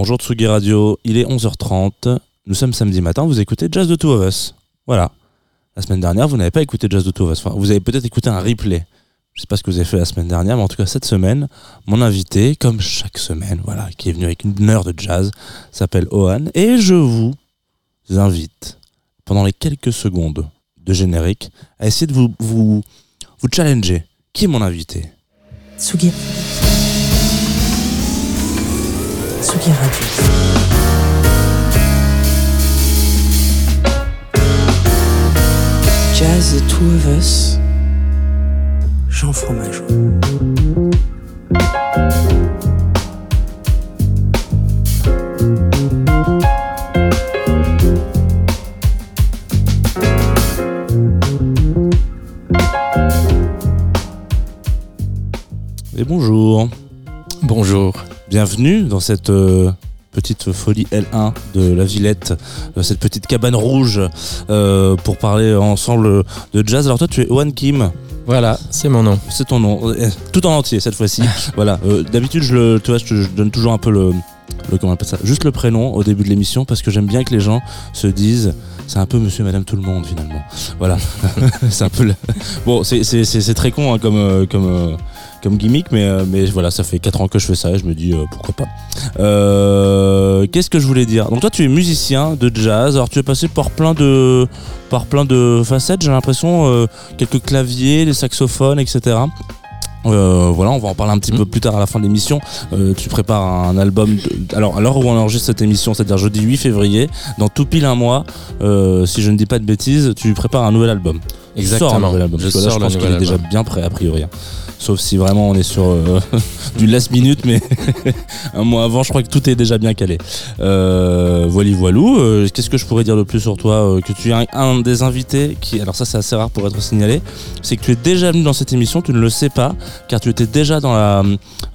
Bonjour Tsugi Radio, il est 11h30. Nous sommes samedi matin, vous écoutez Jazz de Two of Us. Voilà. La semaine dernière, vous n'avez pas écouté Jazz de Two of Us. Vous avez peut-être écouté un replay. Je sais pas ce que vous avez fait la semaine dernière, mais en tout cas cette semaine, mon invité, comme chaque semaine, voilà, qui est venu avec une heure de jazz, s'appelle Ohan. Et je vous invite, pendant les quelques secondes de générique, à essayer de vous, vous, vous challenger. Qui est mon invité? Tsugi. Tsugi Radio. Jazz The Two of Us. Jean Fromageau. Et bonjour. Bonjour. Bienvenue dans cette euh, petite folie L1 de la Villette, euh, cette petite cabane rouge euh, pour parler ensemble de jazz. Alors toi tu es Owen Kim, Voilà, c'est mon nom. c'est ton nom, tout en entier cette fois-ci. voilà. Euh, D'habitude je le, tu vois, je, te- je donne toujours un peu le, le comment on appelle ça, juste le prénom au début de l'émission parce que j'aime bien que les gens se disent. C'est un peu Monsieur, et Madame, tout le monde finalement. Voilà, c'est un peu. le- Bon, c'est c'est c'est c'est très con hein, comme comme comme gimmick, mais euh, mais voilà, ça fait 4 ans que je fais ça et je me dis euh, pourquoi pas. Euh, Qu'est-ce que je voulais dire? Donc toi, tu es musicien de jazz. Alors tu es passé par plein de par plein de facettes. J'ai l'impression euh, quelques claviers, des saxophones, etc. Euh, voilà, on va en parler un petit peu plus tard à la fin de l'émission. Euh, tu prépares un album. de- Alors, à l'heure où on enregistre cette émission, c'est-à-dire jeudi 8 février, dans tout pile un mois, euh, si je ne dis pas de bêtises, tu prépares un nouvel album. Tu sors un Exactement. nouvel album. Je là, je pense qu'il est déjà bien prêt a priori. Sauf si vraiment on est sur euh, du last minute, mais un mois avant, je crois que tout est déjà bien calé. Euh, voilà, voilou. Euh, Qu'est-ce que je pourrais dire de plus sur toi euh, Que tu es un, un des invités qui, alors ça c'est assez rare pour être signalé, c'est que tu es déjà venu dans cette émission, tu ne le sais pas, car tu étais déjà dans la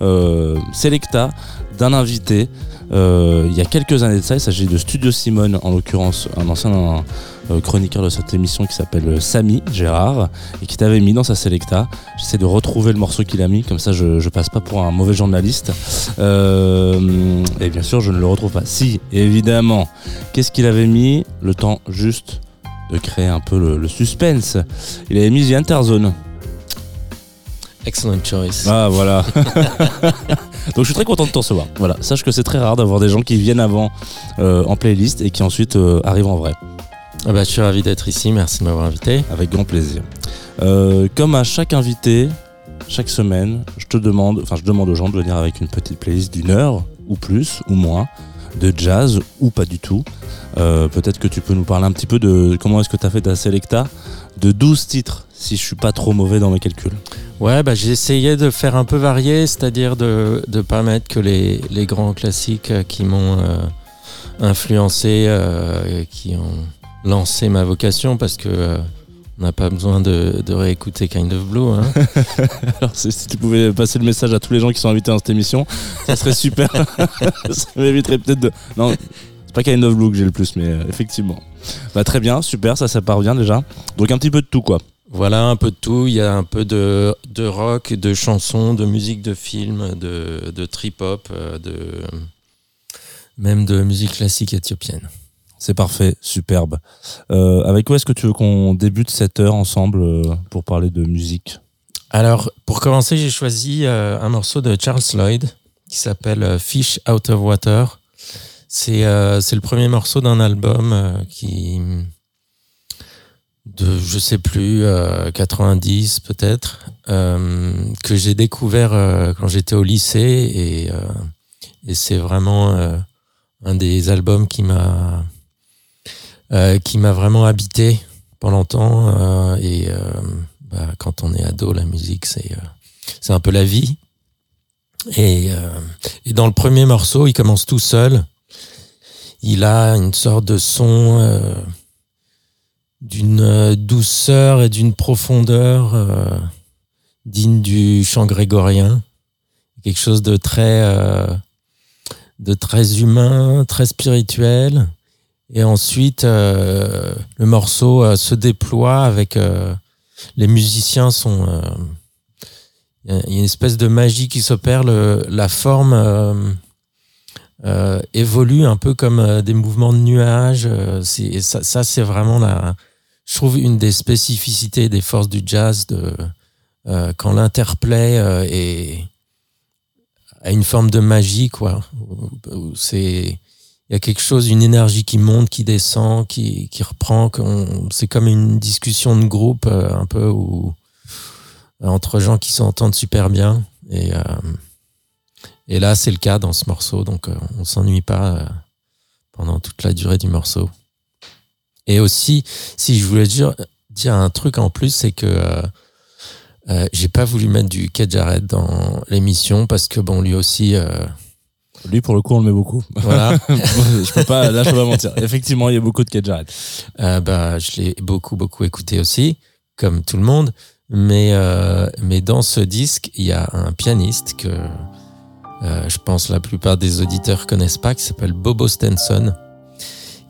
euh, Selecta d'un invité. Euh, il y a quelques années de ça, il s'agit de Studio Simone, en l'occurrence un ancien euh, chroniqueur de cette émission qui s'appelle euh, Samy Gérard et qui t'avait mis dans sa Selecta. J'essaie de retrouver le morceau qu'il a mis, comme ça je, passe pas pour un mauvais journaliste. Et bien sûr, je ne le retrouve pas. Si, évidemment. Qu'est-ce qu'il avait mis? Le temps juste de créer un peu le, le suspense. Il avait mis The Interzone. Excellent choice. Ah voilà. Donc je suis très content de te recevoir. Voilà, sache que c'est très rare d'avoir des gens qui viennent avant euh, en playlist et qui ensuite euh, arrivent en vrai. Ah bah, je suis ravi d'être ici. Merci de m'avoir invité. Avec grand plaisir. Euh, comme à chaque invité, chaque semaine, je te demande, enfin je demande aux gens de venir avec une petite playlist d'une heure ou plus ou moins de jazz ou pas du tout. Peut-être que tu peux nous parler un petit peu de comment est-ce que tu as fait ta selecta de 12 titres, si je suis pas trop mauvais dans mes calculs. Ouais, bah, j'ai essayé de faire un peu varié, c'est-à-dire de ne pas mettre que les, les grands classiques euh, qui m'ont euh, influencé, euh, qui ont lancé ma vocation, parce que euh, on n'a pas besoin de, de réécouter Kind of Blue. Hein. Alors si tu pouvais passer le message à tous les gens qui sont invités dans cette émission, ça serait super. ça m'éviterait peut-être de... Non, c'est pas Kind of Blue que j'ai le plus, mais effectivement. Bah très bien, super, ça ça part bien déjà. Donc un petit peu de tout quoi. Voilà, un peu de tout. Il y a un peu de, rock, de chansons, de musique de film, de, de trip-hop, euh, de, même de musique classique éthiopienne. C'est parfait, superbe. Euh, avec quoi est-ce que tu veux qu'on débute cette heure ensemble euh, pour parler de musique? Alors, pour commencer, j'ai choisi un morceau de Charles Lloyd qui s'appelle Fish Out of Water. C'est le premier morceau d'un album qui de je sais plus euh, 90 peut-être euh, que j'ai découvert euh, quand j'étais au lycée et euh, et c'est vraiment euh, un des albums qui m'a euh, qui m'a vraiment habité pendant longtemps et bah, quand on est ado, la musique, c'est c'est un peu la vie. Et, et dans le premier morceau, il commence tout seul. Il a une sorte de son d'une euh, douceur et d'une profondeur euh, digne du chant grégorien. Quelque chose de très euh, de très humain, très spirituel. Et ensuite, le morceau se déploie avec les musiciens sont. Il y, a- une espèce de magie qui s'opère. La forme évoluent un peu comme des mouvements de nuages. C'est ça, ça c'est vraiment la, je trouve une des spécificités des forces du jazz de euh, quand l'interplay euh, est a une forme de magie quoi. Il y a quelque chose, une énergie qui monte, qui descend, qui, reprend. C'est comme une discussion de groupe euh, un peu où entre gens qui s'entendent super bien. Et, euh, et là, c'est le cas dans ce morceau, donc euh, on s'ennuie pas euh, pendant toute la durée du morceau. Et aussi, si je voulais dire, dire un truc en plus, c'est que euh, euh, j'ai pas voulu mettre du Jarrett dans l'émission parce que bon, lui aussi, euh, Lui, pour le coup, on le met beaucoup. voilà, je peux pas, là, je peux pas mentir. Effectivement, il y a beaucoup de Kate euh, bah, je l'ai beaucoup beaucoup écouté aussi, comme tout le monde. Mais mais dans ce disque, il y a un pianiste que je pense la plupart des auditeurs connaissent pas, qui s'appelle Bobo Stenson,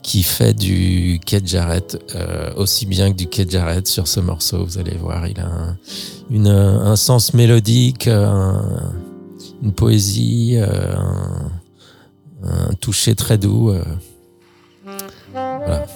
qui fait du Kate Jarrett euh, aussi bien que du Kate Jarrett sur ce morceau. Vous allez voir, il a un, une, un sens mélodique, un- une poésie, euh, un, un toucher très doux. euh. Voilà.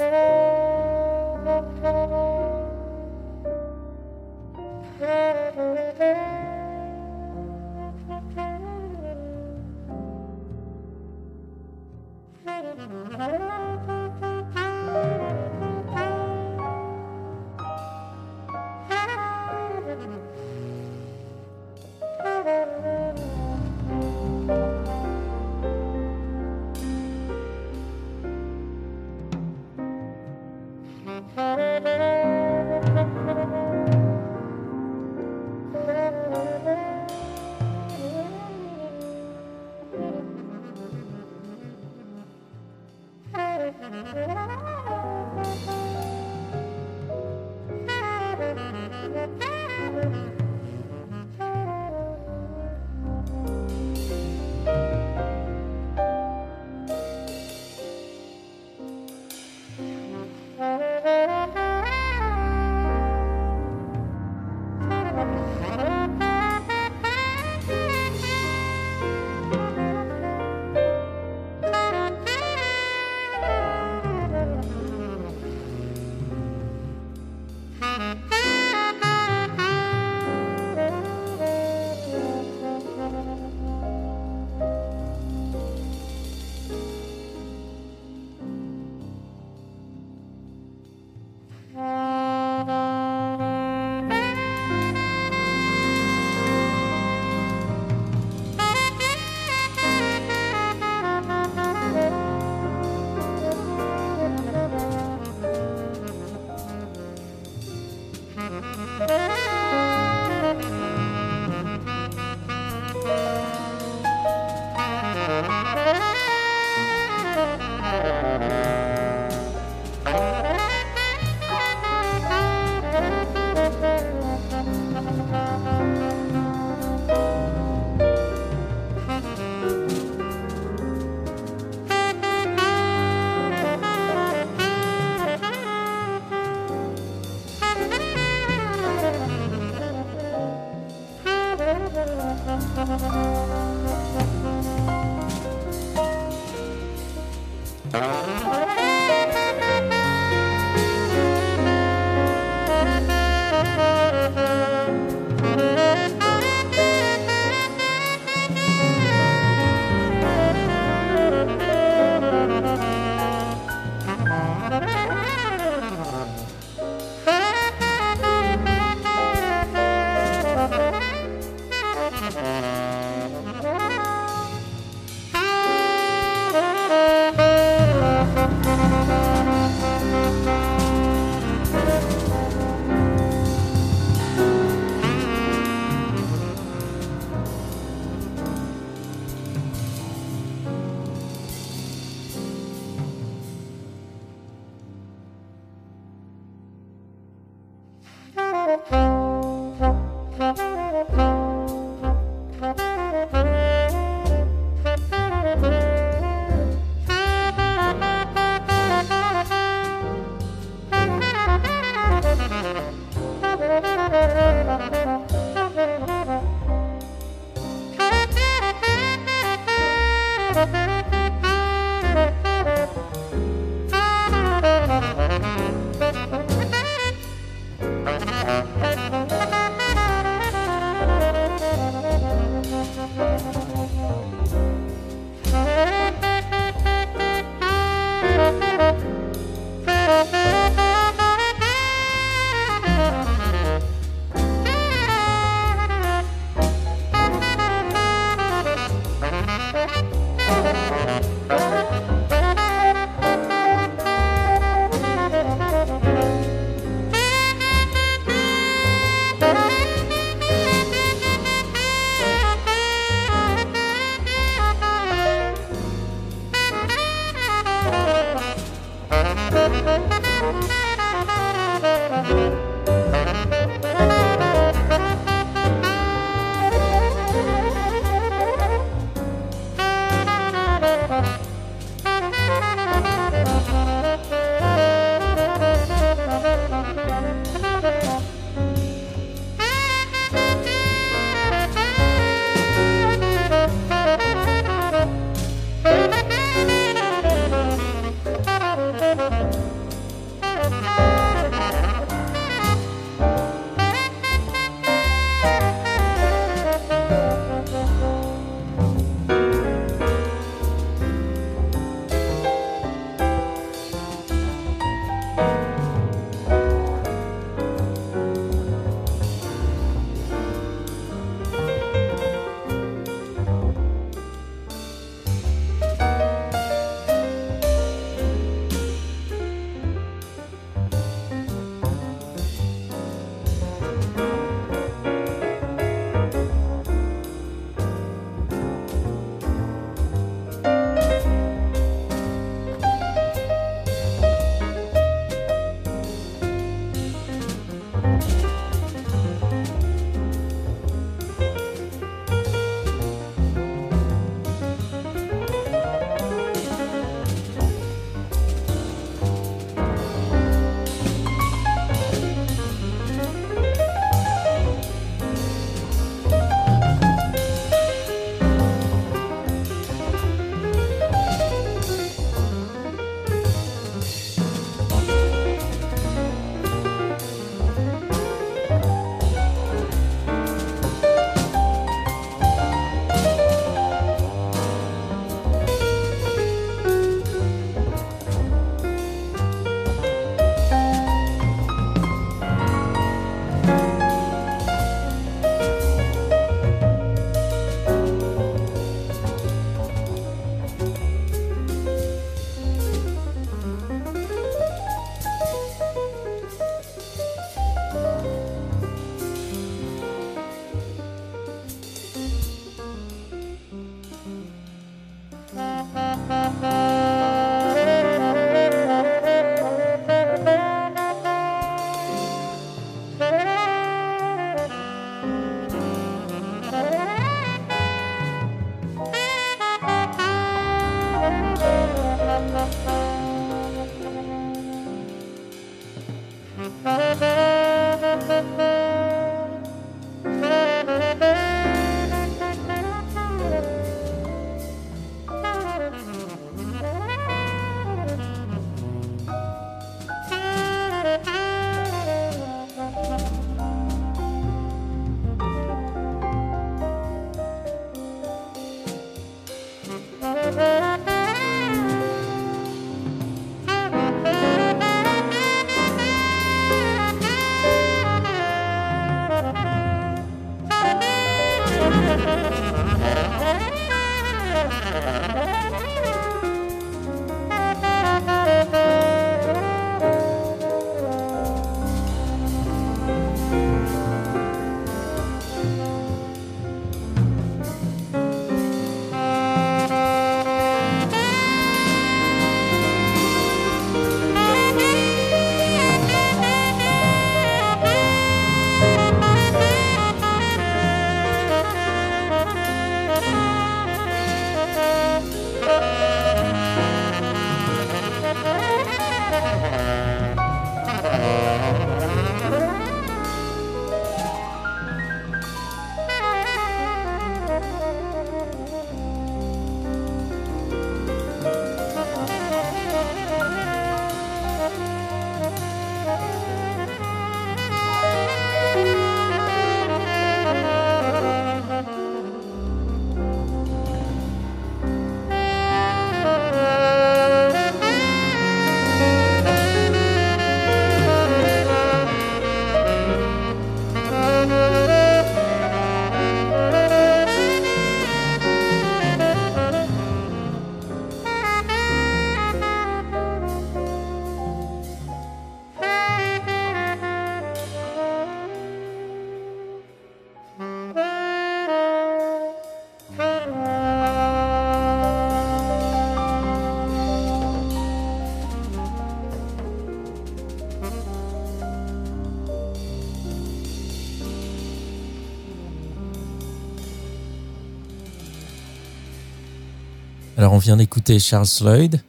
Alors on vient d'écouter Charles Lloyd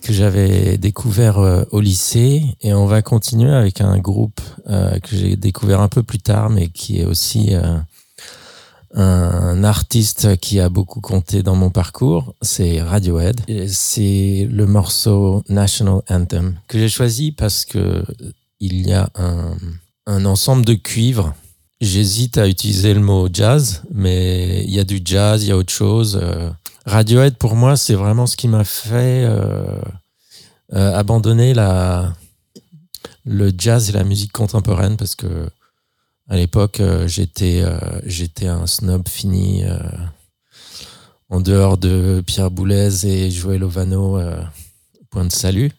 que j'avais découvert euh, au lycée et on va continuer avec un groupe euh, que j'ai découvert un peu plus tard mais qui est aussi euh, un artiste qui a beaucoup compté dans mon parcours, c'est Radiohead. C'est le morceau National Anthem que j'ai choisi parce que il y a un, un ensemble de cuivres J'hésite à utiliser le mot jazz, mais il y a du jazz, il y a autre chose. Radiohead, pour moi, c'est vraiment ce qui m'a fait euh, euh, abandonner la, le jazz et la musique contemporaine parce que à l'époque, euh, j'étais un snob fini en dehors de Pierre Boulez et Joël Ovano, point de salut.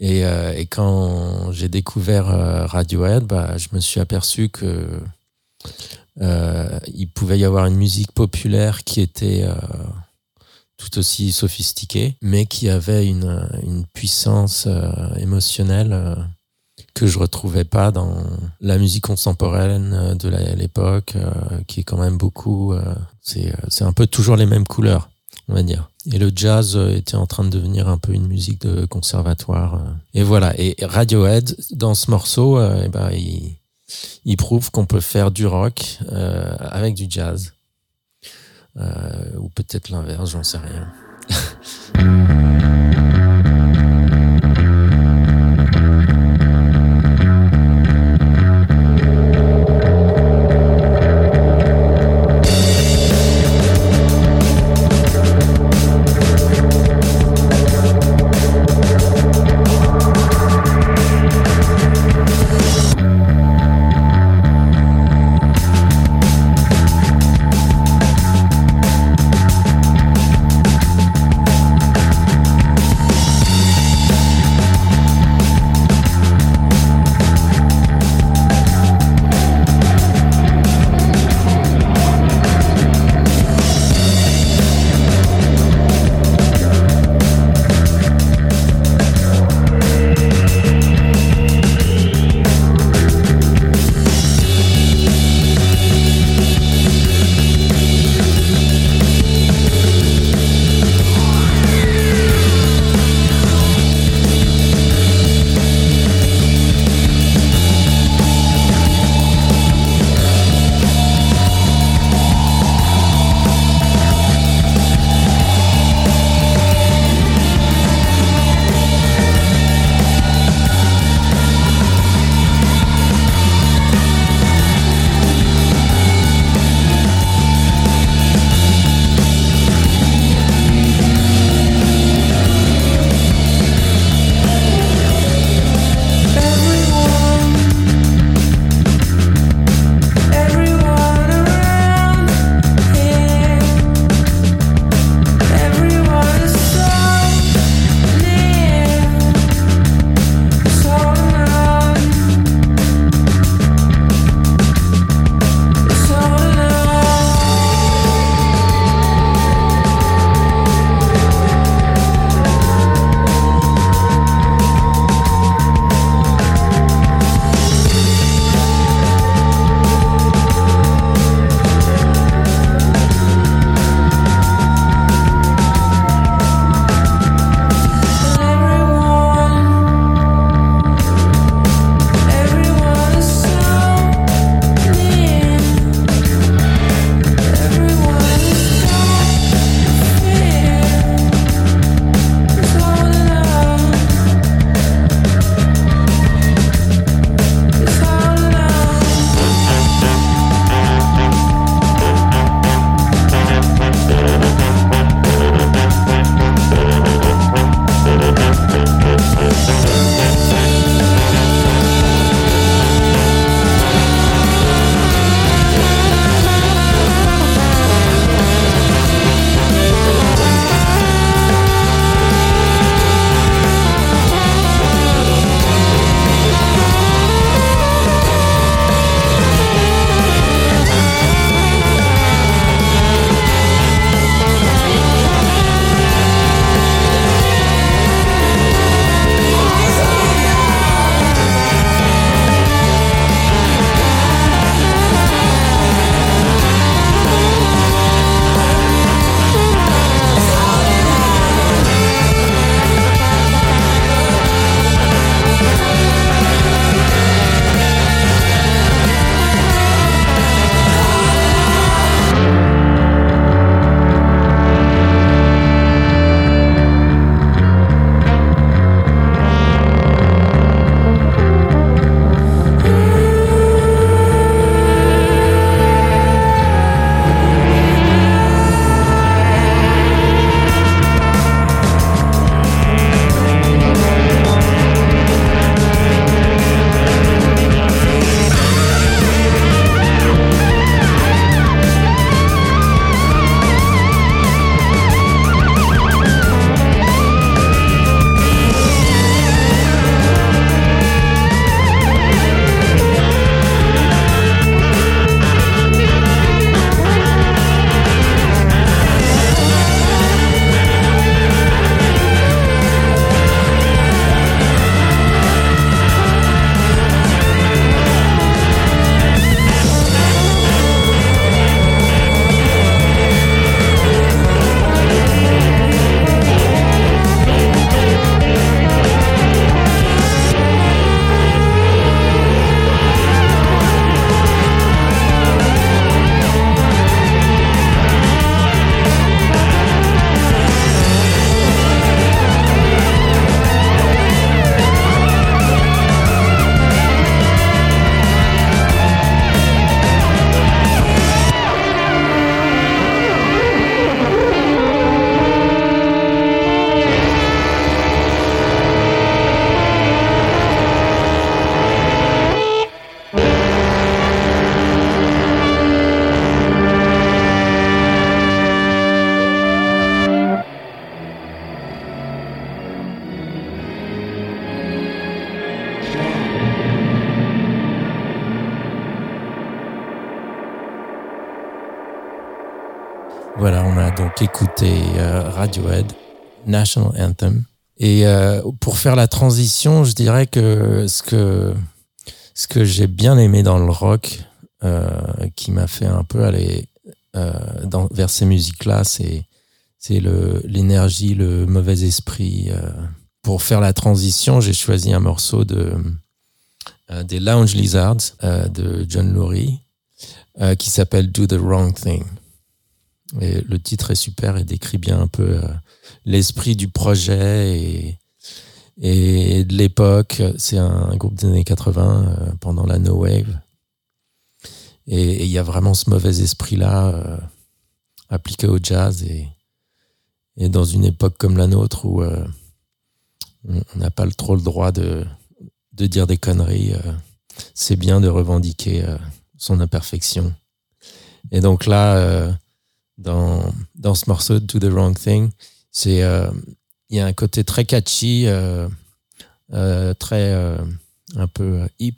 Et, et quand j'ai découvert Radiohead, bah, je me suis aperçu que il pouvait y avoir une musique populaire qui était tout aussi sophistiqué, mais qui avait une, une puissance euh, émotionnelle euh, que je retrouvais pas dans la musique contemporaine euh, de l'époque, qui est quand même beaucoup. c'est c'est un peu toujours les mêmes couleurs, on va dire. Et le jazz était en train de devenir un peu une musique de conservatoire. Et voilà. Et Radiohead, dans ce morceau, eh ben, il, il prouve qu'on peut faire du rock avec du jazz. Euh, ou peut-être l'inverse, j'en sais rien. donc écouté Radiohead, National Anthem. Et pour faire la transition, je dirais que ce que ce que j'ai bien aimé dans le rock, qui m'a fait un peu aller vers ces musiques-là, c'est l'énergie, le, mauvais esprit. Euh. Pour faire la transition, j'ai choisi un morceau de euh, des Lounge Lizards euh, de John Lurie qui s'appelle Do the Wrong Thing. Et le titre est super et décrit bien un peu l'esprit du projet et, et de l'époque. C'est un, groupe des années 80 pendant la No Wave. Et il y a vraiment ce mauvais esprit-là appliqué au jazz et, et dans une époque comme la nôtre où euh, on n'a pas trop le droit de, de dire des conneries, euh, c'est bien de revendiquer euh, son imperfection. Et donc là, dans, dans ce morceau Do the Wrong Thing, c'est il y a un côté très catchy, très un peu hip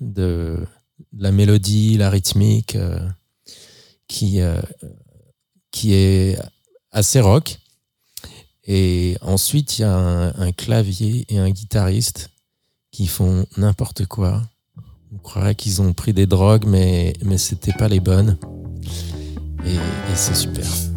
de, la mélodie, la rythmique, qui qui est assez rock. Et ensuite, il y a un, clavier et un guitariste qui font n'importe quoi. On croirait qu'ils ont pris des drogues, mais, mais c'était pas les bonnes. Et c'est super.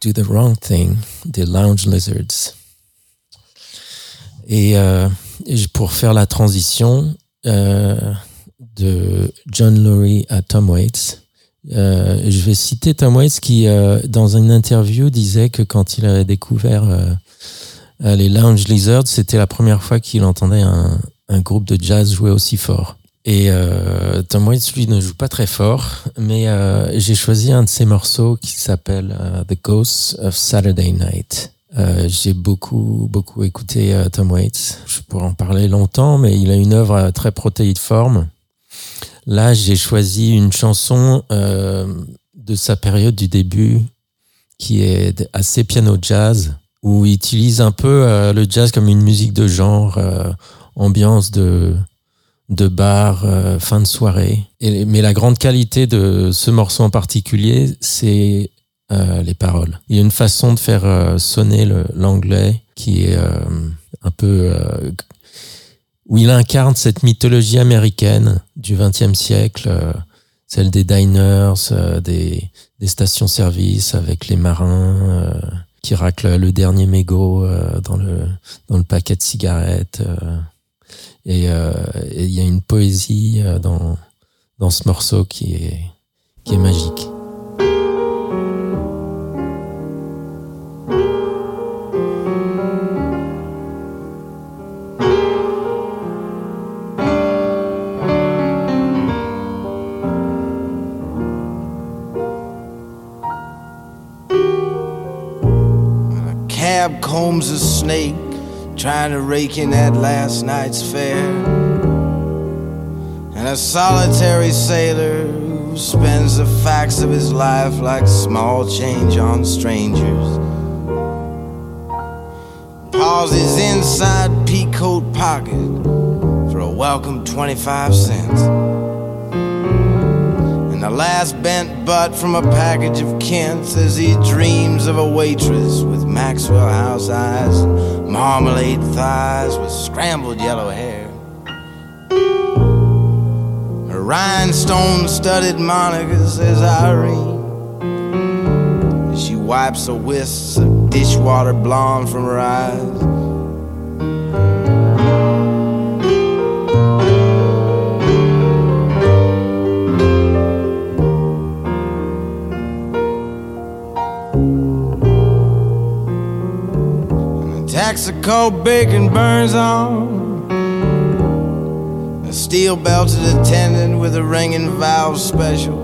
Do the Wrong Thing des Lounge Lizards. Et, euh, pour faire la transition euh, de John Lurie à Tom Waits, euh, je vais citer Tom Waits qui, dans une interview, disait que quand il avait découvert les Lounge Lizards, c'était la première fois qu'il entendait un groupe de jazz jouer aussi fort. Et euh, Tom Waits, lui, ne joue pas très fort, mais euh, j'ai choisi un de ses morceaux qui s'appelle euh, The Ghosts of Saturday Night. J'ai beaucoup, beaucoup écouté Tom Waits. Je pourrais en parler longtemps, mais il a une œuvre très protéiforme. Là, j'ai choisi une chanson de sa période du début qui est assez piano jazz, où il utilise un peu le jazz comme une musique de genre, ambiance de de bar, euh, fin de soirée. Mais la grande qualité de ce morceau en particulier, c'est euh, les paroles. Il y a une façon de faire euh, sonner l'anglais qui est un peu où il incarne cette mythologie américaine du XXe siècle, celle des diners, des, stations-service avec les marins qui raclent le dernier mégot dans le paquet de cigarettes. Euh, et il y a une poésie euh, dans, dans ce morceau qui est, qui est magique. snake trying to rake in that last night's fare. And a solitary sailor who spends the facts of his life like small change on strangers. Pauses inside peacoat pocket for a welcome 25 cents. The last bent butt from a package of Kents as he dreams of a waitress with Maxwell House eyes and marmalade thighs with scrambled yellow hair. Her rhinestone studded moniker says Irene. She wipes a wisp of dishwater blonde from her eyes. Mexico bacon burns on. A steel belted attendant with a ringing valve special.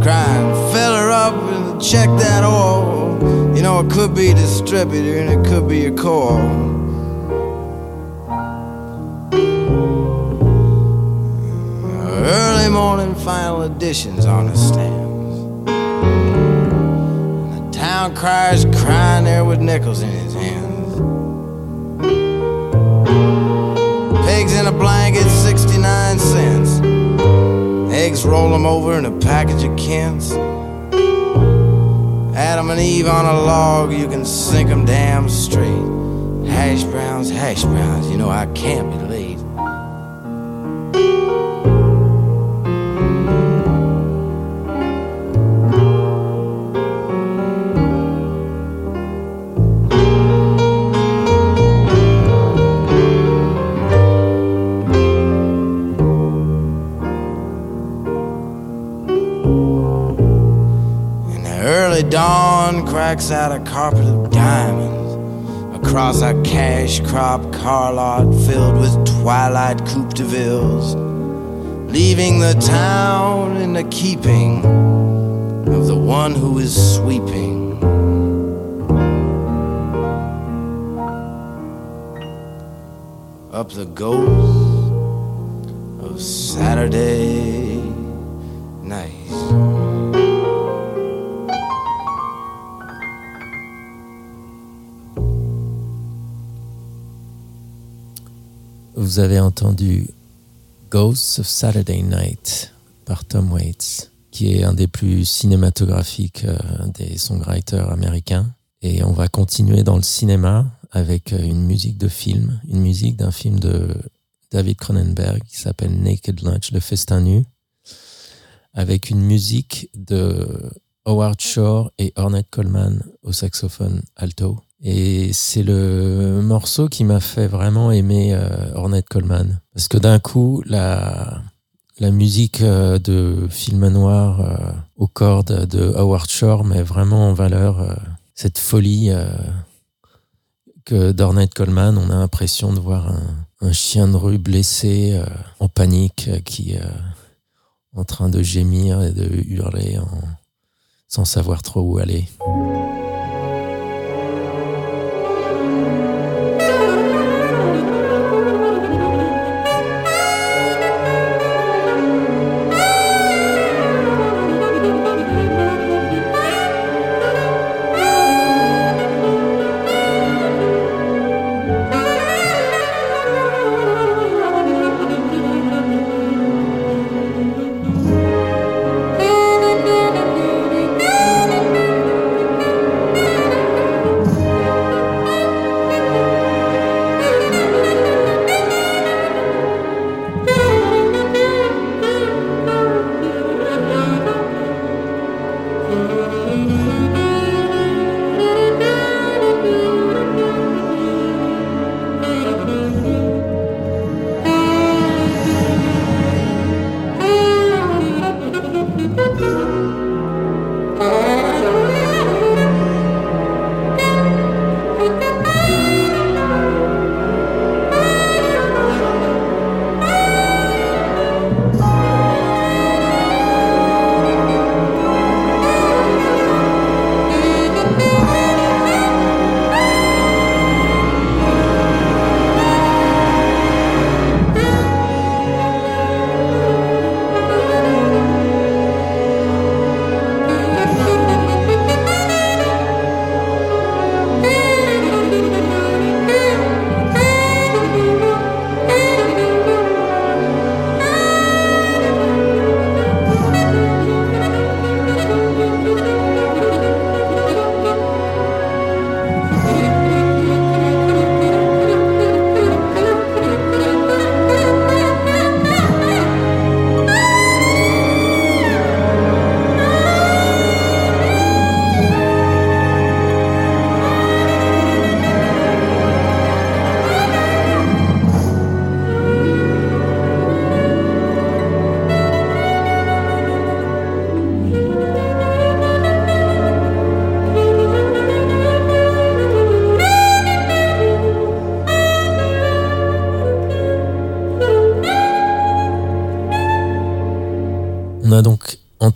Crying, fill her up and check that oil. You know, it could be distributor and it could be a core. Early morning final editions on the stands. And the town crier's crying there with nickels in his in a blanket, 69 cents. Eggs, roll them over in a package of Kents. Adam and Eve on a log, you can sink them damn straight. Hash browns, hash browns, you know I can't be late. out a carpet of diamonds across a cash crop car lot filled with twilight coupe de villes, leaving the town in the keeping of the one who is sweeping. Up the ghost of Saturday vous avez entendu Ghosts of Saturday Night par Tom Waits, qui est un des plus cinématographiques euh, des songwriters américains. Et on va continuer dans le cinéma avec euh, une musique de film, une musique d'un film de David Cronenberg qui s'appelle Naked Lunch, le festin nu, avec une musique de Howard Shore et Ornette Coleman au saxophone alto. Et c'est le morceau qui m'a fait vraiment aimer euh, Ornette Coleman. Parce que d'un coup, la, la musique euh, de film noir euh, aux cordes de Howard Shore met vraiment en valeur euh, cette folie que d'Ornette Coleman. On a l'impression de voir un, un, chien de rue blessé, en panique, qui est en train de gémir et de hurler en, sans savoir trop où aller.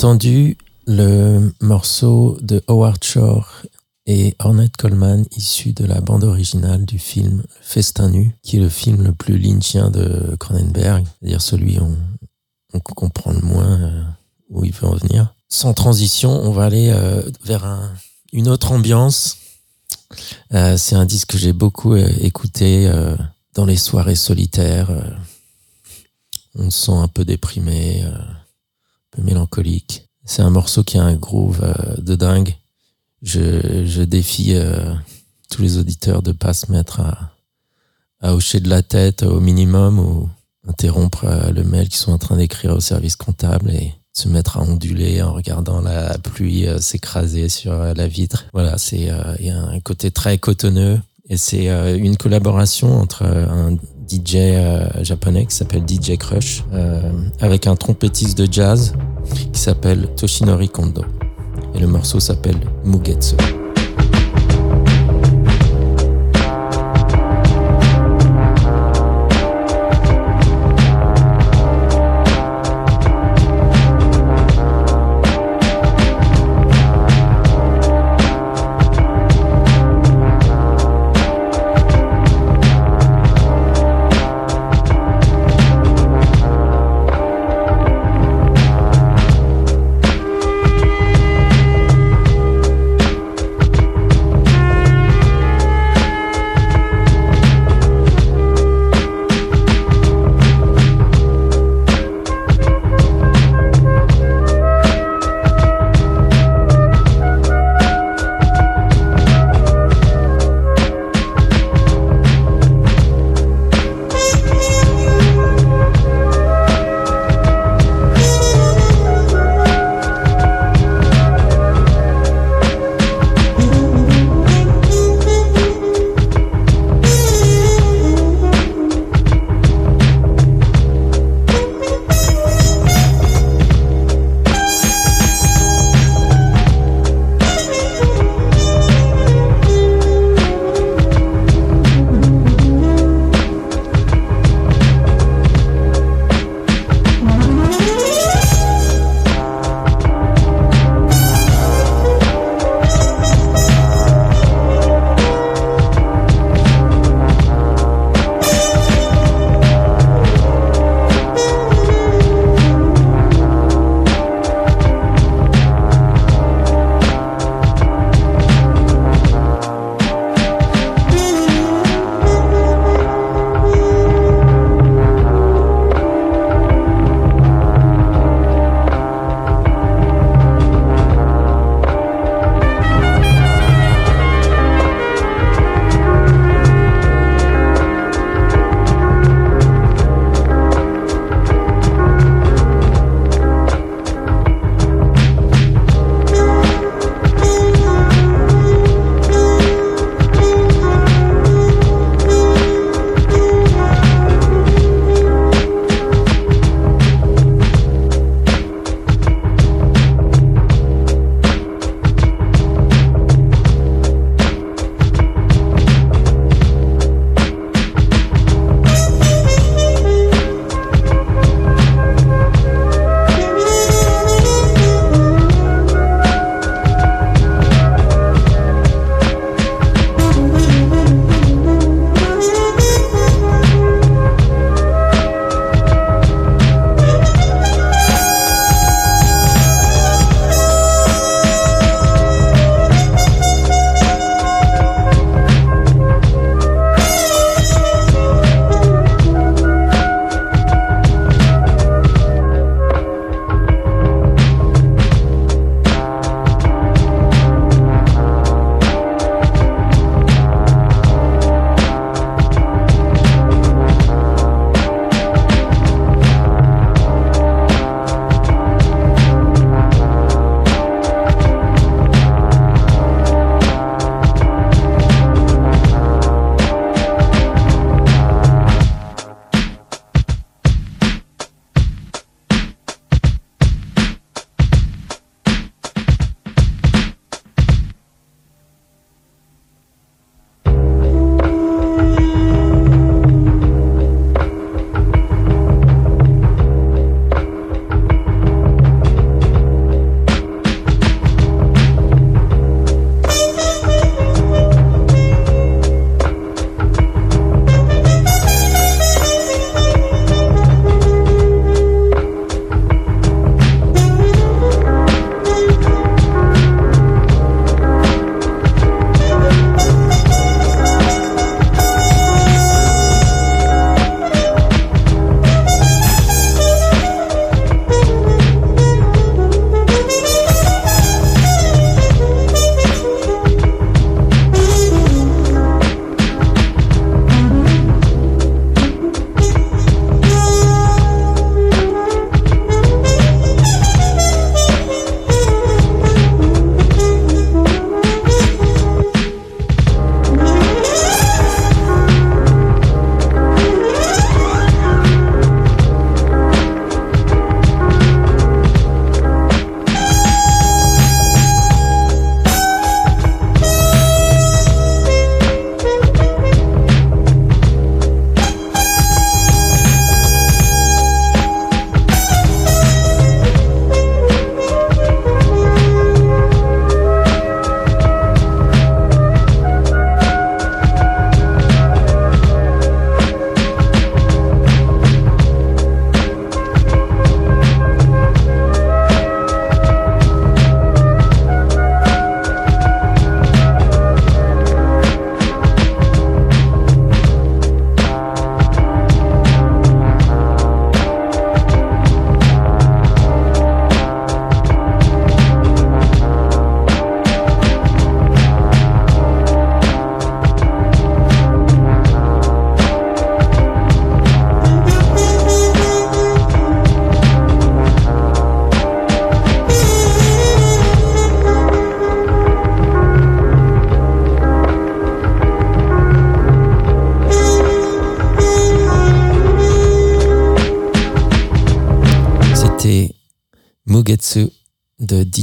Entendu le morceau de Howard Shore et Ornette Coleman issu de la bande originale du film Festin nu, qui est le film le plus lynchien de Cronenberg, c'est-à-dire celui où on, comprend le moins euh, où il veut en venir. Sans transition, on va aller euh, vers une autre ambiance. Euh, c'est un disque que j'ai beaucoup écouté dans les soirées solitaires. on se sent un peu déprimé, mélancolique. C'est un morceau qui a un groove de dingue je, je défie euh, tous les auditeurs de pas se mettre à, à hocher de la tête au minimum ou interrompre euh, le mail qu'ils sont en train d'écrire au service comptable et se mettre à onduler en regardant la pluie euh, s'écraser sur la vitre. Voilà, c'est il y a un côté très cotonneux et c'est une collaboration entre un DJ japonais qui s'appelle DJ Crush avec un trompettiste de jazz qui s'appelle Toshinori Kondo et le morceau s'appelle. Mugetsu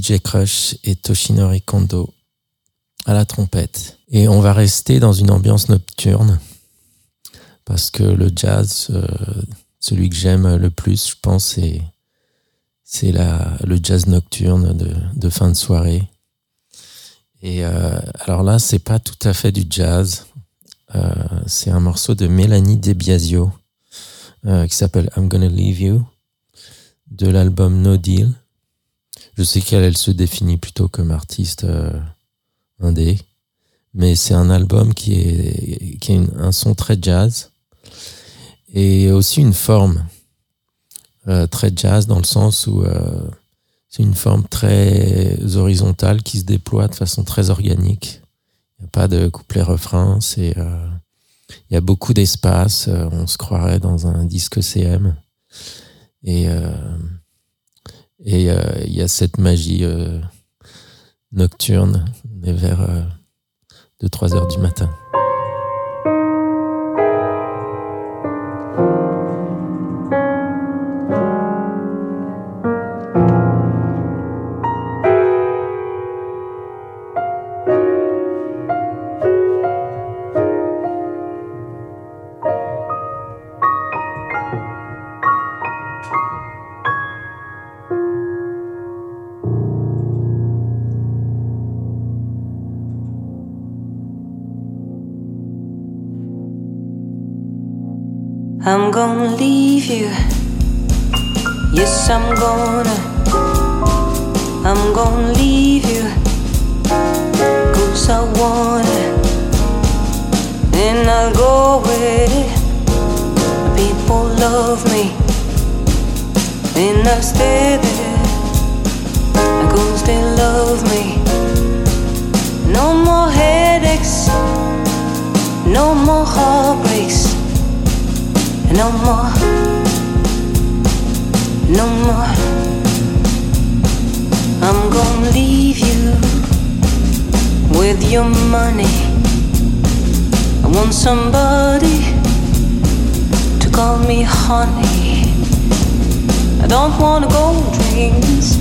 DJ Crush et Toshinori Kondo à la trompette. Et on va rester dans une ambiance nocturne parce que le jazz, euh, celui que j'aime le plus, je pense, c'est le jazz nocturne de, fin de soirée. Et euh, alors là, c'est pas tout à fait du jazz. Euh, c'est un morceau de Mélanie Debiasio qui s'appelle I'm Gonna Leave You de l'album No Deal. Je sais qu'elle elle se définit plutôt comme artiste euh, indé, mais c'est un album qui est qui a un son très jazz et aussi une forme euh, très jazz dans le sens où euh, c'est une forme très horizontale qui se déploie de façon très organique. Il n'y a pas de couplet-refrain, c'est il y a beaucoup d'espace, on se croirait dans un disque CM. Et et il y a cette magie nocturne, on est vers 2-3 heures du matin. I'm gonna leave you. Yes, I'm gonna. I'm gonna leave you. Cause I wanna. And I'll go it. People love me. And I'll stay there. Cause they love me. No more headaches. No more heartbreaks no more, no more. I'm gonna leave you with your money. I want somebody to call me honey. I don't wanna gold rings.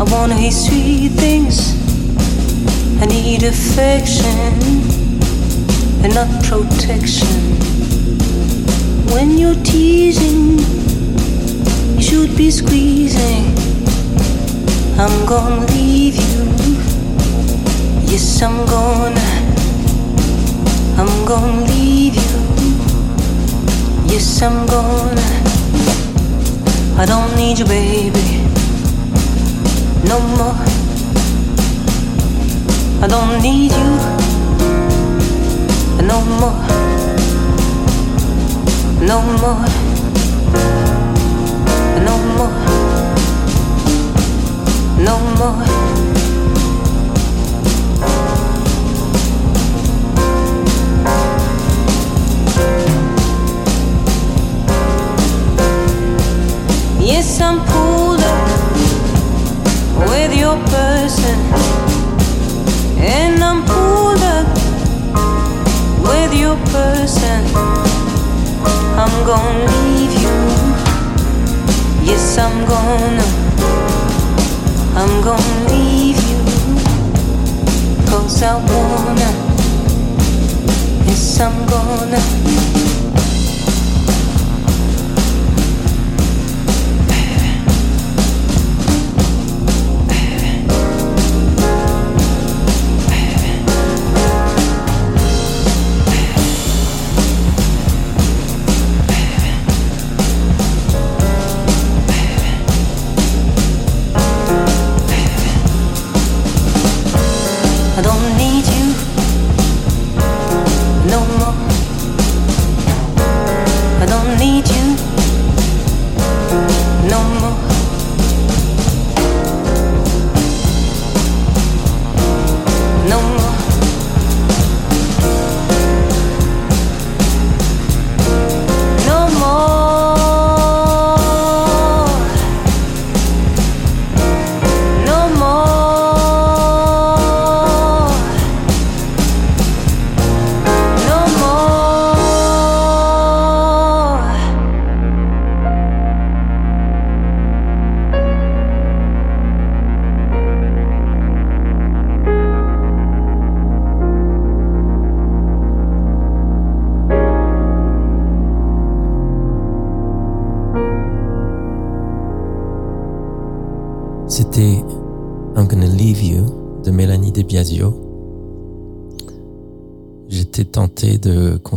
I wanna hear sweet things. I need affection and not protection. When you're teasing, you should be squeezing. I'm gonna leave you. Yes, I'm gonna. I'm gonna leave you. Yes, I'm gonna. I don't need you, baby. No more. I don't need you. No more no more, no more, no more. Yes, I'm pulled up with your person, and I'm pulled up with your person. I'm gonna leave you. Yes, I'm gonna. I'm gonna leave you. Cause I wanna. Yes, I'm gonna.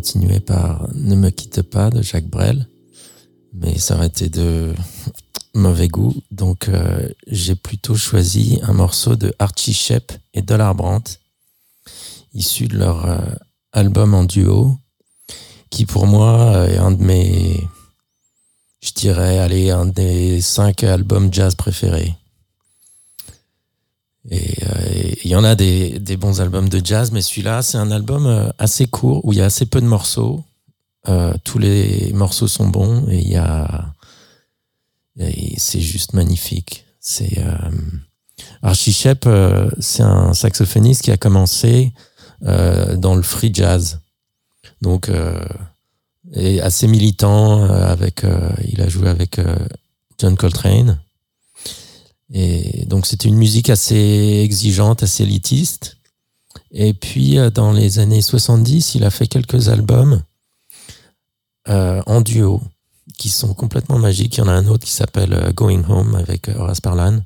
Continuer par Ne me quitte pas de Jacques Brel, mais ça aurait été de mauvais goût. Donc euh, j'ai plutôt choisi un morceau de Archie Shepp et Dollar Brandt, issu de leur euh, album en duo, qui pour moi est un de mes, je dirais, un des cinq albums jazz préférés. Et euh, il y en a des, bons albums de jazz, mais celui-là, c'est un album assez court où il y a assez peu de morceaux. tous les morceaux sont bons et il y a c'est juste magnifique. C'est euh, Archie Shep, euh, c'est un saxophoniste qui a commencé euh, dans le free jazz, donc euh, est assez militant. Euh, avec, il a joué avec John Coltrane, et donc c'était une musique assez exigeante, assez élitiste. Et puis dans les années 70, il a fait quelques albums en duo qui sont complètement magiques. Il y en a un autre qui s'appelle euh, Going Home avec euh, Horace Parlan,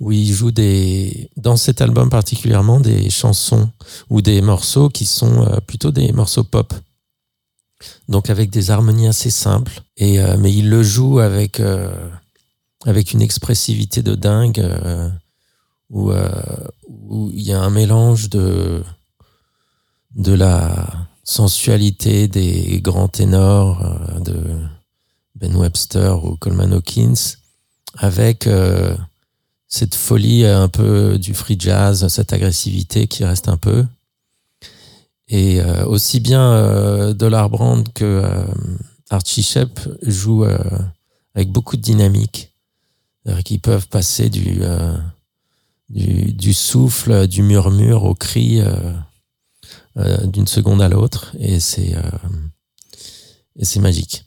où il joue des, dans cet album particulièrement, des chansons ou des morceaux qui sont euh, plutôt des morceaux pop. Donc avec des harmonies assez simples, et, mais il le joue avec, avec une expressivité de dingue, où, où il y a un mélange de, de la sensualité des grands ténors, de, ben Webster ou Coleman Hawkins, avec euh, cette folie un peu du free jazz, cette agressivité qui reste un peu. Et euh, aussi bien euh, Dollar Brand que euh, Archie Shep jouent avec beaucoup de dynamique, qui peuvent passer du, du, du, souffle, du murmure au cri d'une seconde à l'autre, et c'est et c'est magique.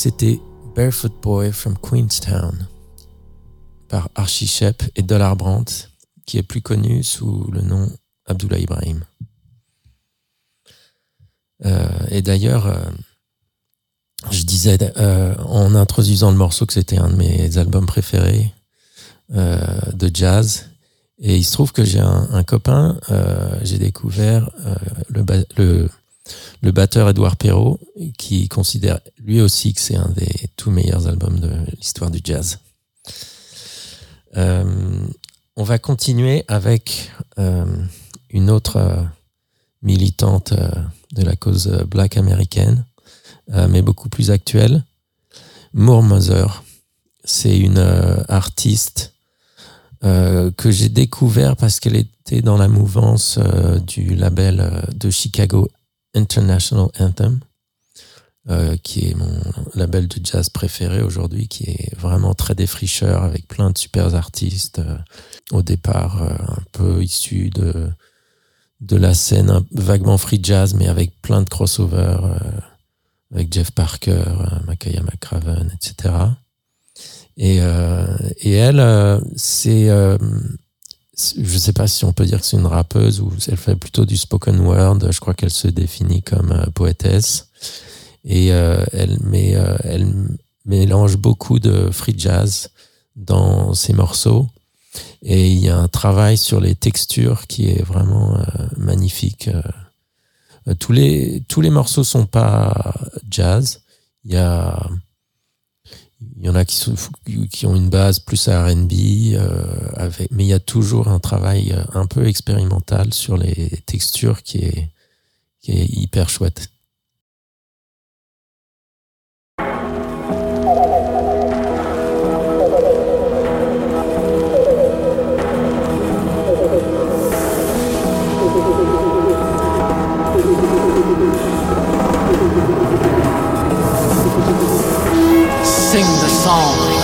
C'était Barefoot Boy from Queenstown par Archie Shep et Dollar Brandt, qui est plus connu sous le nom Abdullah Ibrahim. Euh, et d'ailleurs, euh, je disais euh, en introduisant le morceau que c'était un de mes albums préférés de jazz. Et il se trouve que j'ai un, copain, j'ai découvert le, le le batteur Edouard Perrault, qui considère lui aussi que c'est un des tout meilleurs albums de l'histoire du jazz. Euh, on va continuer avec euh, une autre euh, militante de la cause black américaine, mais beaucoup plus actuelle, Moore Mother. C'est une artiste que j'ai découvert parce qu'elle était dans la mouvance du label de Chicago International Anthem, euh, qui est mon label de jazz préféré aujourd'hui, qui est vraiment très défricheur avec plein de super artistes. Euh, au départ, euh, un peu issus de, de la scène vaguement free jazz, mais avec plein de crossovers, avec Jeff Parker, Makaya McCraven, etc. Et, et elle, c'est je sais pas si on peut dire que c'est une rappeuse ou elle fait plutôt du spoken word. Je crois qu'elle se définit comme euh, poétesse et euh, elle, met, euh, elle mélange beaucoup de free jazz dans ses morceaux et il y a un travail sur les textures qui est vraiment magnifique. tous les tous les morceaux sont pas jazz. Il y a il y en a qui, qui ont une base plus à R&B, euh, mais il y a toujours un travail euh, un peu expérimental sur les textures qui est, qui est hyper chouette. Song.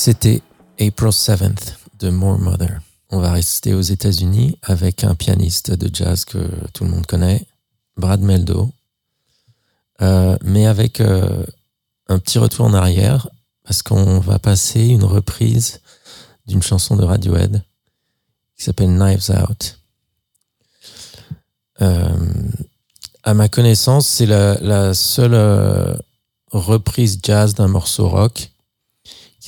C'était April 7th de More Mother. On va rester aux États-Unis avec un pianiste de jazz que tout le monde connaît, Brad Meldo, Euh, mais avec euh, un petit retour en arrière parce qu'on va passer une reprise d'une chanson de Radiohead qui s'appelle Knives Out. Euh, à ma connaissance, c'est la, seule reprise jazz d'un morceau rock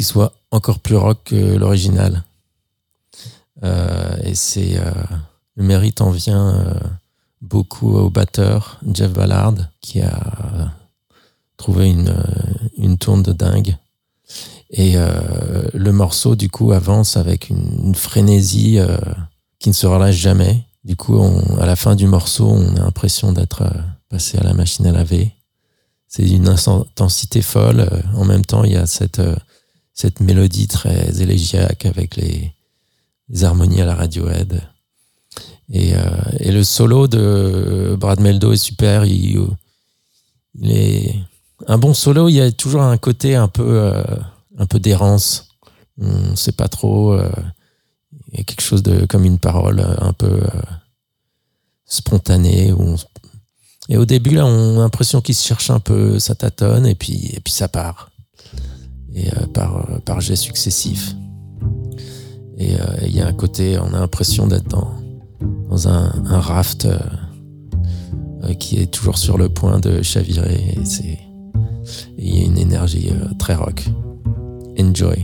soit encore plus rock que l'original. Euh, et c'est euh, le mérite en vient euh, beaucoup au batteur Jeff Ballard qui a trouvé une, une tourne de dingue. Et le morceau, du coup, avance avec une, une frénésie qui ne se relâche jamais. Du coup, à la fin du morceau, on a l'impression d'être passé à la machine à laver. C'est d'une intensité folle. En même temps, il y a cette, cette mélodie très élégiaque avec les, harmonies à la Radiohead. Et, euh, et le solo de Brad Meldo est super. Il, est un bon solo. Il y a toujours un côté un peu, euh, un peu d'errance. On sait pas trop. euh, il y a quelque chose de comme une parole un peu spontanée. Et au début là, on a l'impression qu'il se cherche un peu, ça tâtonne et puis et puis ça part. Et euh, par euh, jets successifs. Et euh, il y a un côté, on a l'impression d'être dans un, raft euh, euh, qui est toujours sur le point de chavirer. Et il y a une énergie euh, très rock. Enjoy.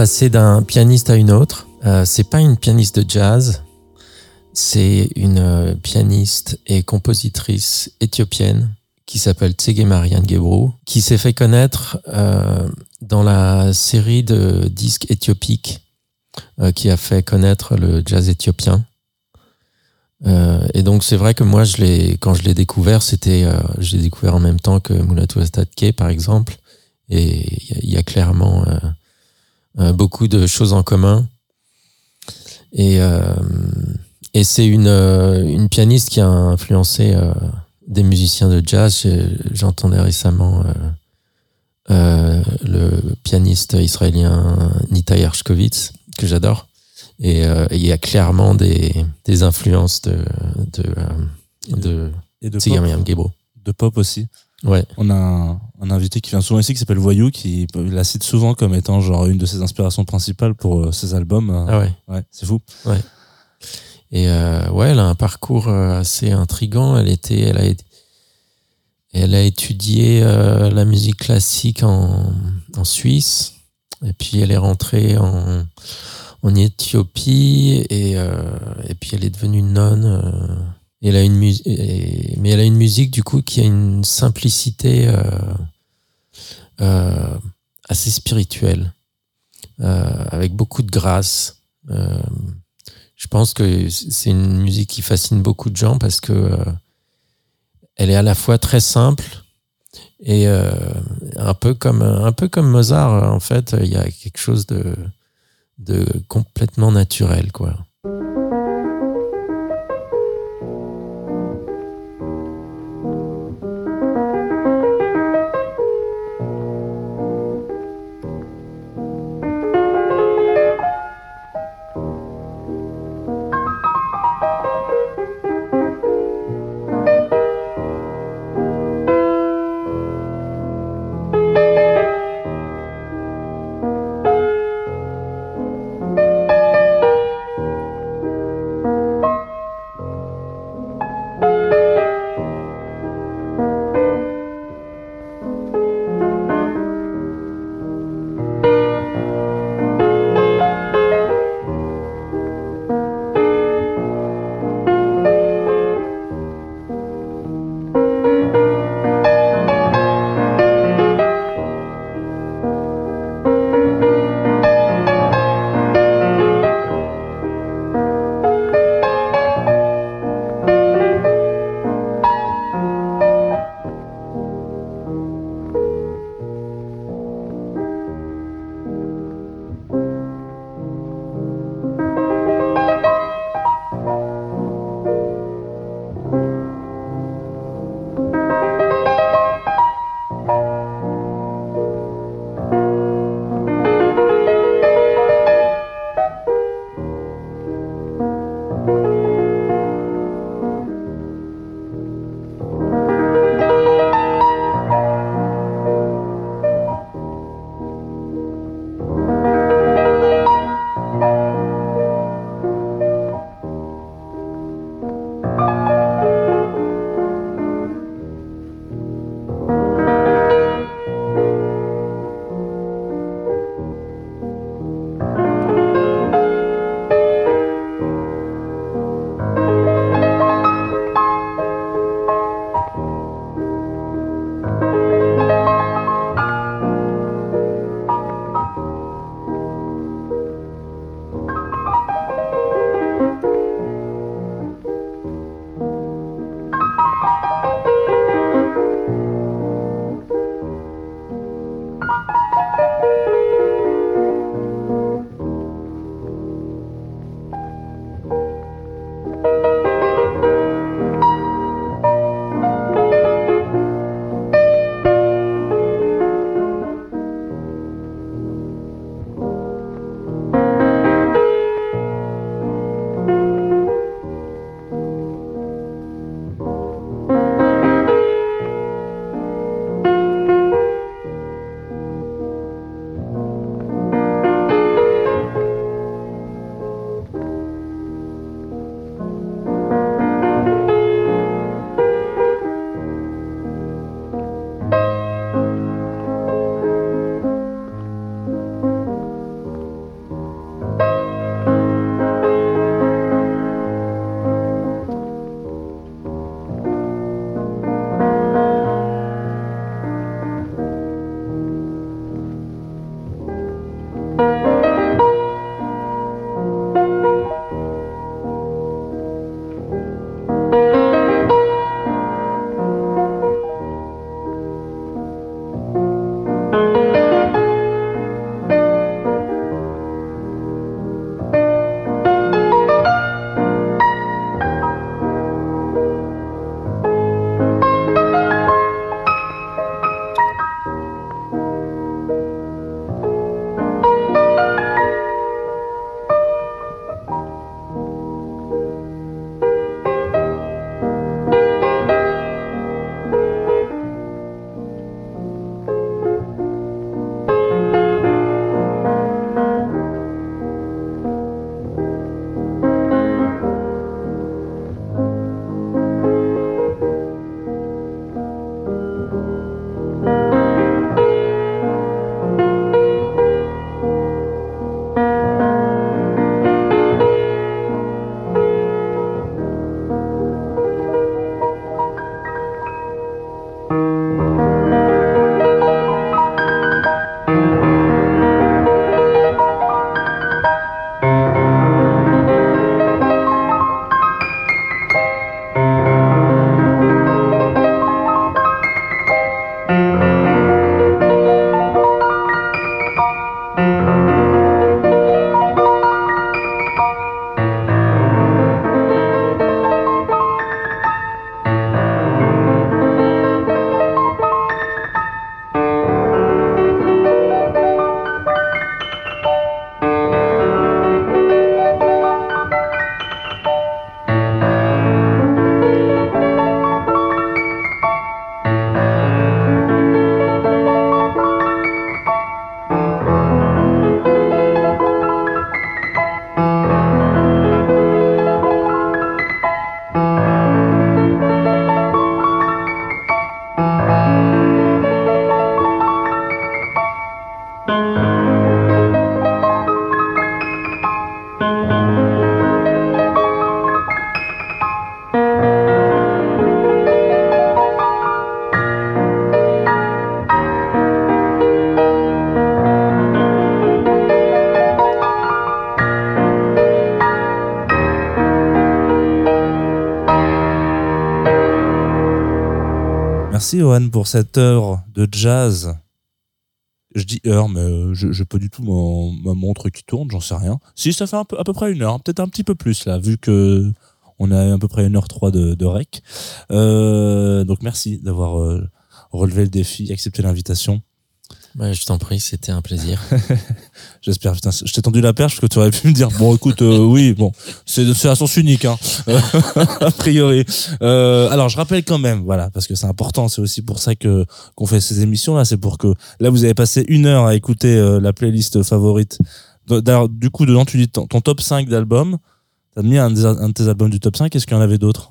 Passer d'un pianiste à une autre. Euh, c'est pas une pianiste de jazz, c'est une euh, pianiste et compositrice éthiopienne qui s'appelle Tsege Marianne Gebru, qui s'est fait connaître euh, dans la série de disques éthiopiques euh, qui a fait connaître le jazz éthiopien. Et donc c'est vrai que moi, quand je l'ai découvert, c'était, je l'ai découvert en même temps que Mulatu Astatke, par exemple. Et il y a- clairement beaucoup de choses en commun. Et, euh, et c'est une, euh, une pianiste qui a influencé euh, des musiciens de jazz. J'entendais récemment euh, euh, le pianiste israélien Nita Yershkovitz, que j'adore. Et euh, il y a clairement des, des influences de, de, euh, de Et pop, de pop aussi. Ouais. On a un, un invité qui vient souvent ici qui s'appelle Voyou, qui la cite souvent comme étant genre une de ses inspirations principales pour euh, ses albums. Ah ouais. ouais, c'est fou. Et euh, ouais, elle a un parcours euh, assez intrigant. Elle était, elle a, elle a étudié euh, la musique classique en, en Suisse, et puis elle est rentrée en, en Éthiopie, et, et puis elle est devenue nonne. Elle a une musique, mais elle a une musique du coup qui a une simplicité euh, euh, assez spirituelle, euh, avec beaucoup de grâce. Euh, je pense que c'est une musique qui fascine beaucoup de gens parce que euh, elle est à la fois très simple et euh, un peu comme un peu comme Mozart en fait il y a quelque chose de de complètement naturel quoi Merci Johan pour cette heure de jazz. Je dis heure, mais euh, je n'ai pas du tout mon- ma montre qui tourne, j'en sais rien. Si, ça fait à peu près une heure, peut-être un petit peu plus là, vu que on a à peu près une heure trois de, de rec. Euh, donc merci d'avoir euh, relevé le défi, accepté l'invitation. Ouais, je t'en prie, c'était un plaisir. J'espère, putain, je t'ai tendu la perche parce que tu aurais pu me dire, bon, écoute, euh, oui, bon, c'est c'est à sens unique, hein, a priori. Euh, alors, je rappelle quand même, voilà, parce que c'est important, c'est aussi pour ça que qu'on fait ces émissions là, c'est pour que là vous avez passé une heure à écouter euh, la playlist favorite. D'ailleurs, du coup, dedans, tu dis ton, ton top 5 d'albums. T'as mis un, des- un de tes albums du top 5. Est-ce qu'il y en avait d'autres?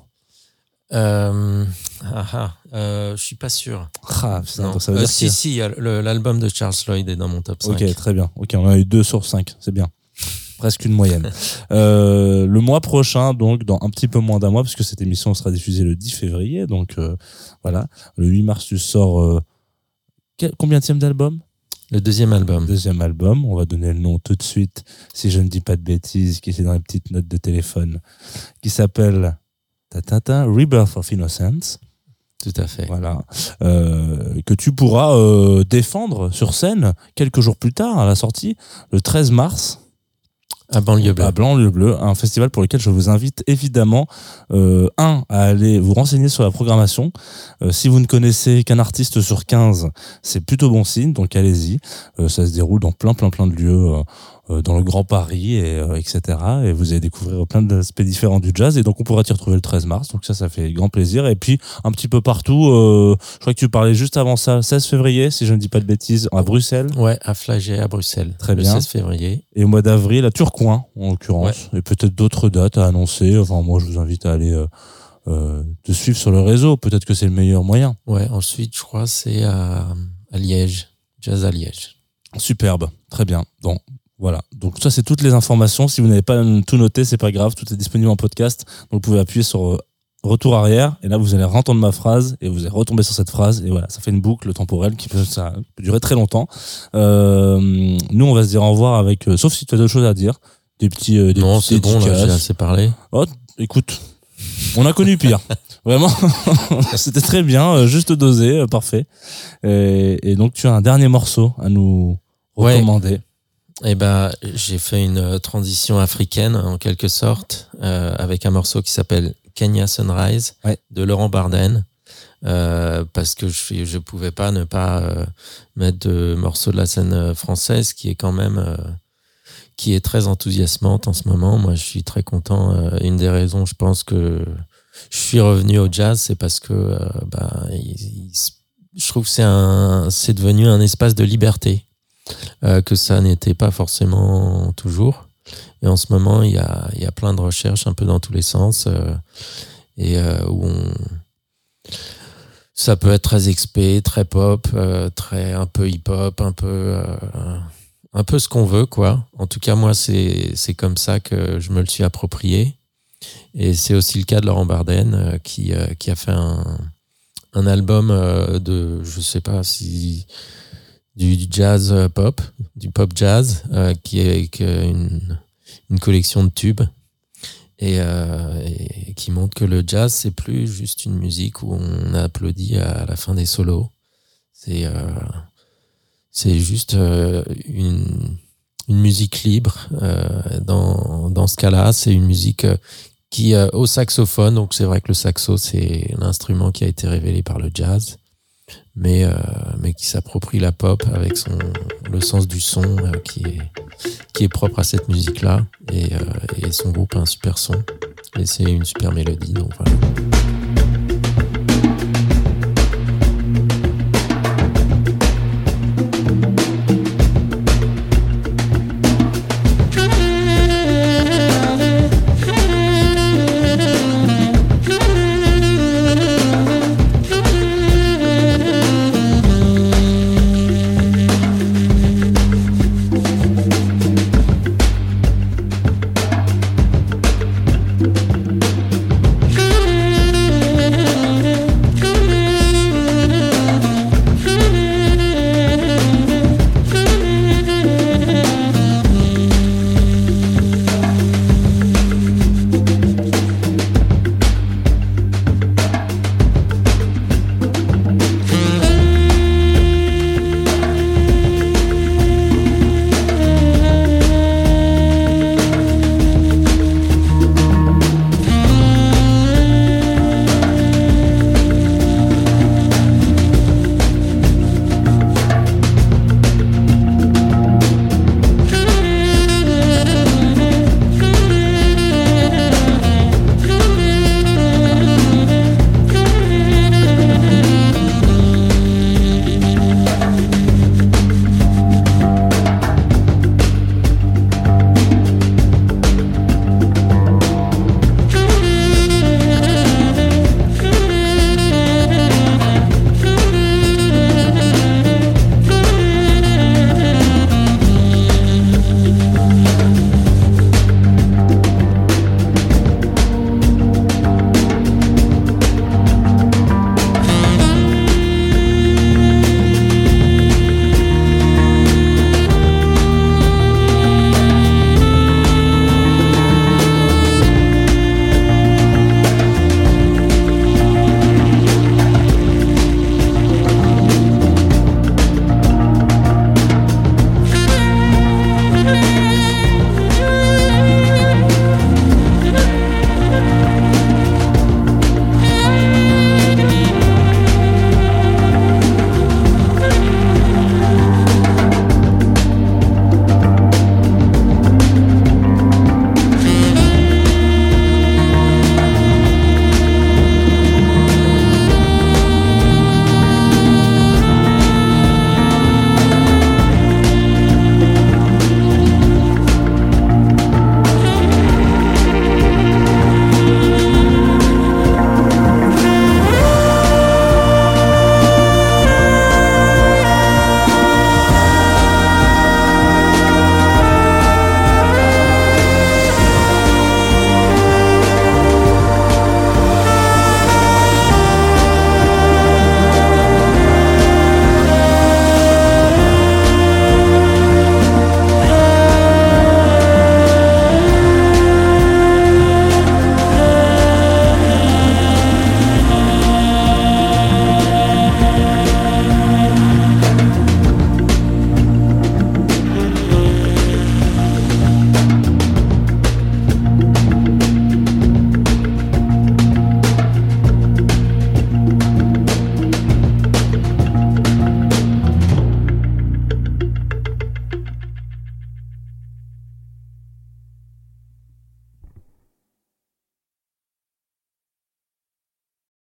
Euh, ah, ah, euh, je suis pas sûr. Ah, putain, Non. donc ça veut Euh, dire si, si, l'album de Charles Lloyd est dans mon top 5. Ok, très bien. Ok, on a eu 2 sur 5, c'est bien. Presque une moyenne. Euh, le mois prochain, donc dans un petit peu moins d'un mois, parce que cette émission sera diffusée le 10 février, donc euh, voilà. Le 8 mars, tu sors euh, quel- combien d'album? Le deuxième album. Deuxième album, on va donner le nom tout de suite, si je ne dis pas de bêtises, qui était dans les petites notes de téléphone, qui s'appelle ta, ta, ta, Rebirth of Innocence. Tout à fait. Voilà, euh, que tu pourras euh, défendre sur scène quelques jours plus tard à la sortie, le 13 mars, À Banlieue Bleue. à le Bleu, un festival pour lequel je vous invite évidemment euh, un à aller vous renseigner sur la programmation. Euh, si vous ne connaissez qu'un artiste sur 15, c'est plutôt bon signe, donc allez-y. Euh, ça se déroule dans plein plein plein de lieux. Euh, dans le Grand Paris et euh, etc et vous allez découvrir plein d'aspects différents du jazz. Et donc on pourra t'y retrouver le 13 mars. Donc ça ça fait grand plaisir. Et puis un petit peu partout euh, je crois que tu parlais juste avant ça 16 février si je ne dis pas de bêtises à Bruxelles. Ouais, à Flagey, à Bruxelles. Très le bien. 16 février. et au mois d'avril à Turcoing en l'occurrence. Et peut-être d'autres dates à annoncer. Enfin moi je vous invite à aller euh, euh, te suivre sur le réseau. Peut-être que c'est le meilleur moyen. Ouais, ensuite, je crois, c'est à, à Liège. Jazz à Liège. superbe. Très bien. Donc voilà. Donc ça c'est toutes les informations. Si vous n'avez pas tout noté c'est pas grave. Tout est disponible en podcast. Donc vous pouvez appuyer sur euh, retour arrière. Et là vous allez entendre ma phrase et vous allez retomber sur cette phrase. Et voilà. Ça fait une boucle temporelle qui peut, ça peut durer très longtemps. Euh, nous on va se dire au revoir avec euh, sauf si tu as d'autres choses à dire. Des petits euh, des non, c'est bon, là, j'ai assez parlé. Oh, écoute, on a connu pire. Vraiment, c'était très bien, juste dosé, parfait. Et, et donc, tu as un dernier morceau à nous Ouais. Eh ben, j'ai fait une euh, transition africaine, en quelque sorte, euh, avec un morceau qui s'appelle Kenya Sunrise Ouais. de Laurent Barden. Euh, parce que je je pouvais pas ne pas euh, mettre de morceaux de la scène euh, française qui est quand même euh, qui est très enthousiasmante en ce moment. Moi, je suis très content. Une des raisons, je pense que je suis revenu au jazz, c'est parce que bah, il- il se- je trouve que c'est un c'est devenu un espace de liberté euh, que ça n'était pas forcément toujours. Et en ce moment, il y a, y a plein de recherches un peu dans tous les sens euh, et euh, où on ça peut être très expé, très pop, très un peu hip-hop, un peu un peu ce qu'on veut quoi. En tout cas, moi c'est c'est comme ça que je me le suis approprié. Et c'est aussi le cas de Laurent Barden qui qui a fait un un album de je sais pas si du, jazz euh, pop, du pop jazz, euh, qui est euh, une, une collection de tubes et, et qui montre que le jazz, c'est plus juste une musique où on applaudit à la fin des solos. C'est juste une, une musique libre. Dans, dans ce cas-là, c'est une musique qui au saxophone. Donc c'est vrai que le saxo, c'est l'instrument qui a été révélé par le jazz mais, euh, mais qui s'approprie la pop avec son, le sens du son euh, qui, est, qui est propre à cette musique-là. Et, euh, et son groupe a un super son. Et c'est une super mélodie. Donc voilà.